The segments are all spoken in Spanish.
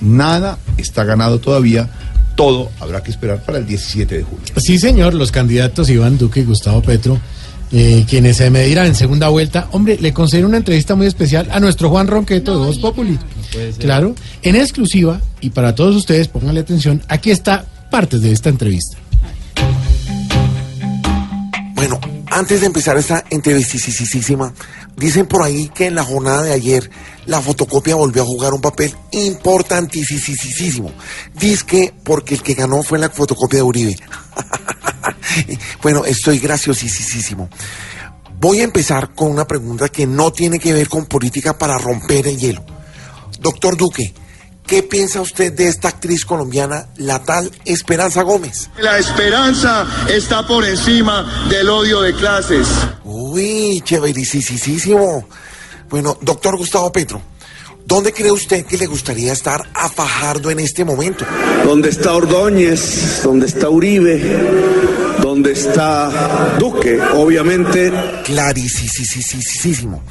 Nada está ganado todavía. Todo habrá que esperar para el 17 de julio. Sí, señor, los candidatos Iván Duque y Gustavo Petro, eh, quienes se medirán en segunda vuelta. Hombre, le concedieron una entrevista muy especial a nuestro Juan Ronqueto de Voz Populi. claro, en exclusiva, y para todos ustedes, pónganle atención, aquí está partes de esta entrevista. Bueno, antes de empezar esta entrevistísima, dicen por ahí que en la jornada de ayer la fotocopia volvió a jugar un papel importantísimo. Dice que porque el que ganó fue la fotocopia de Uribe. bueno, estoy graciosísimo. Voy a empezar con una pregunta que no tiene que ver con política para romper el hielo. Doctor Duque, ¿Qué piensa usted de esta actriz colombiana, la tal Esperanza Gómez? La esperanza está por encima del odio de clases. Uy, chéverisísimo. Bueno, doctor Gustavo Petro, ¿dónde cree usted que le gustaría estar a Fajardo en este momento? ¿Dónde está Ordóñez? ¿Dónde está Uribe? ¿Dónde está Duque? Obviamente. Clarísimo.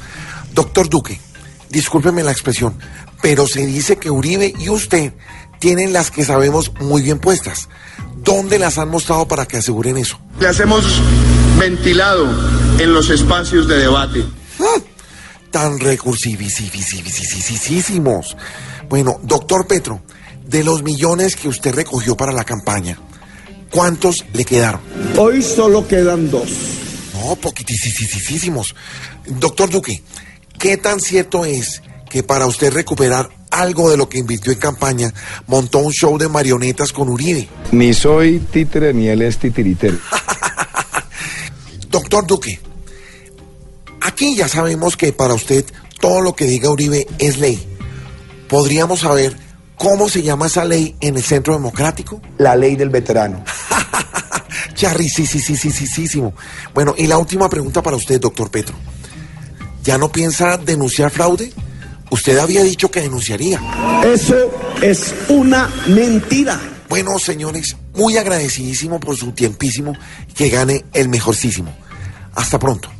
Doctor Duque, discúlpeme la expresión, pero se dice que Uribe y usted tienen las que sabemos muy bien puestas. ¿Dónde las han mostrado para que aseguren eso? Las hemos ventilado en los espacios de debate. Ah, tan recursivísimos. Bueno, doctor Petro, de los millones que usted recogió para la campaña, ¿cuántos le quedaron? Hoy solo quedan dos. No, poquitísimos. Doctor Duque, ¿qué tan cierto es que para usted recuperar algo de lo que invirtió en campaña, montó un show de marionetas con Uribe. Ni soy títere ni él es titiritero. Doctor Duque, aquí ya sabemos que para usted todo lo que diga Uribe es ley. ¿Podríamos saber cómo se llama esa ley en el Centro Democrático? La ley del veterano. Charry, sí, sí, sí, sí, sí, sí, sí. Bueno, y la última pregunta para usted, doctor Petro. ¿Ya no piensa denunciar fraude? Usted había dicho que denunciaría. Eso es una mentira. Bueno, señores, muy agradecidísimo por su tiempísimo que gane el mejorcísimo. Hasta pronto.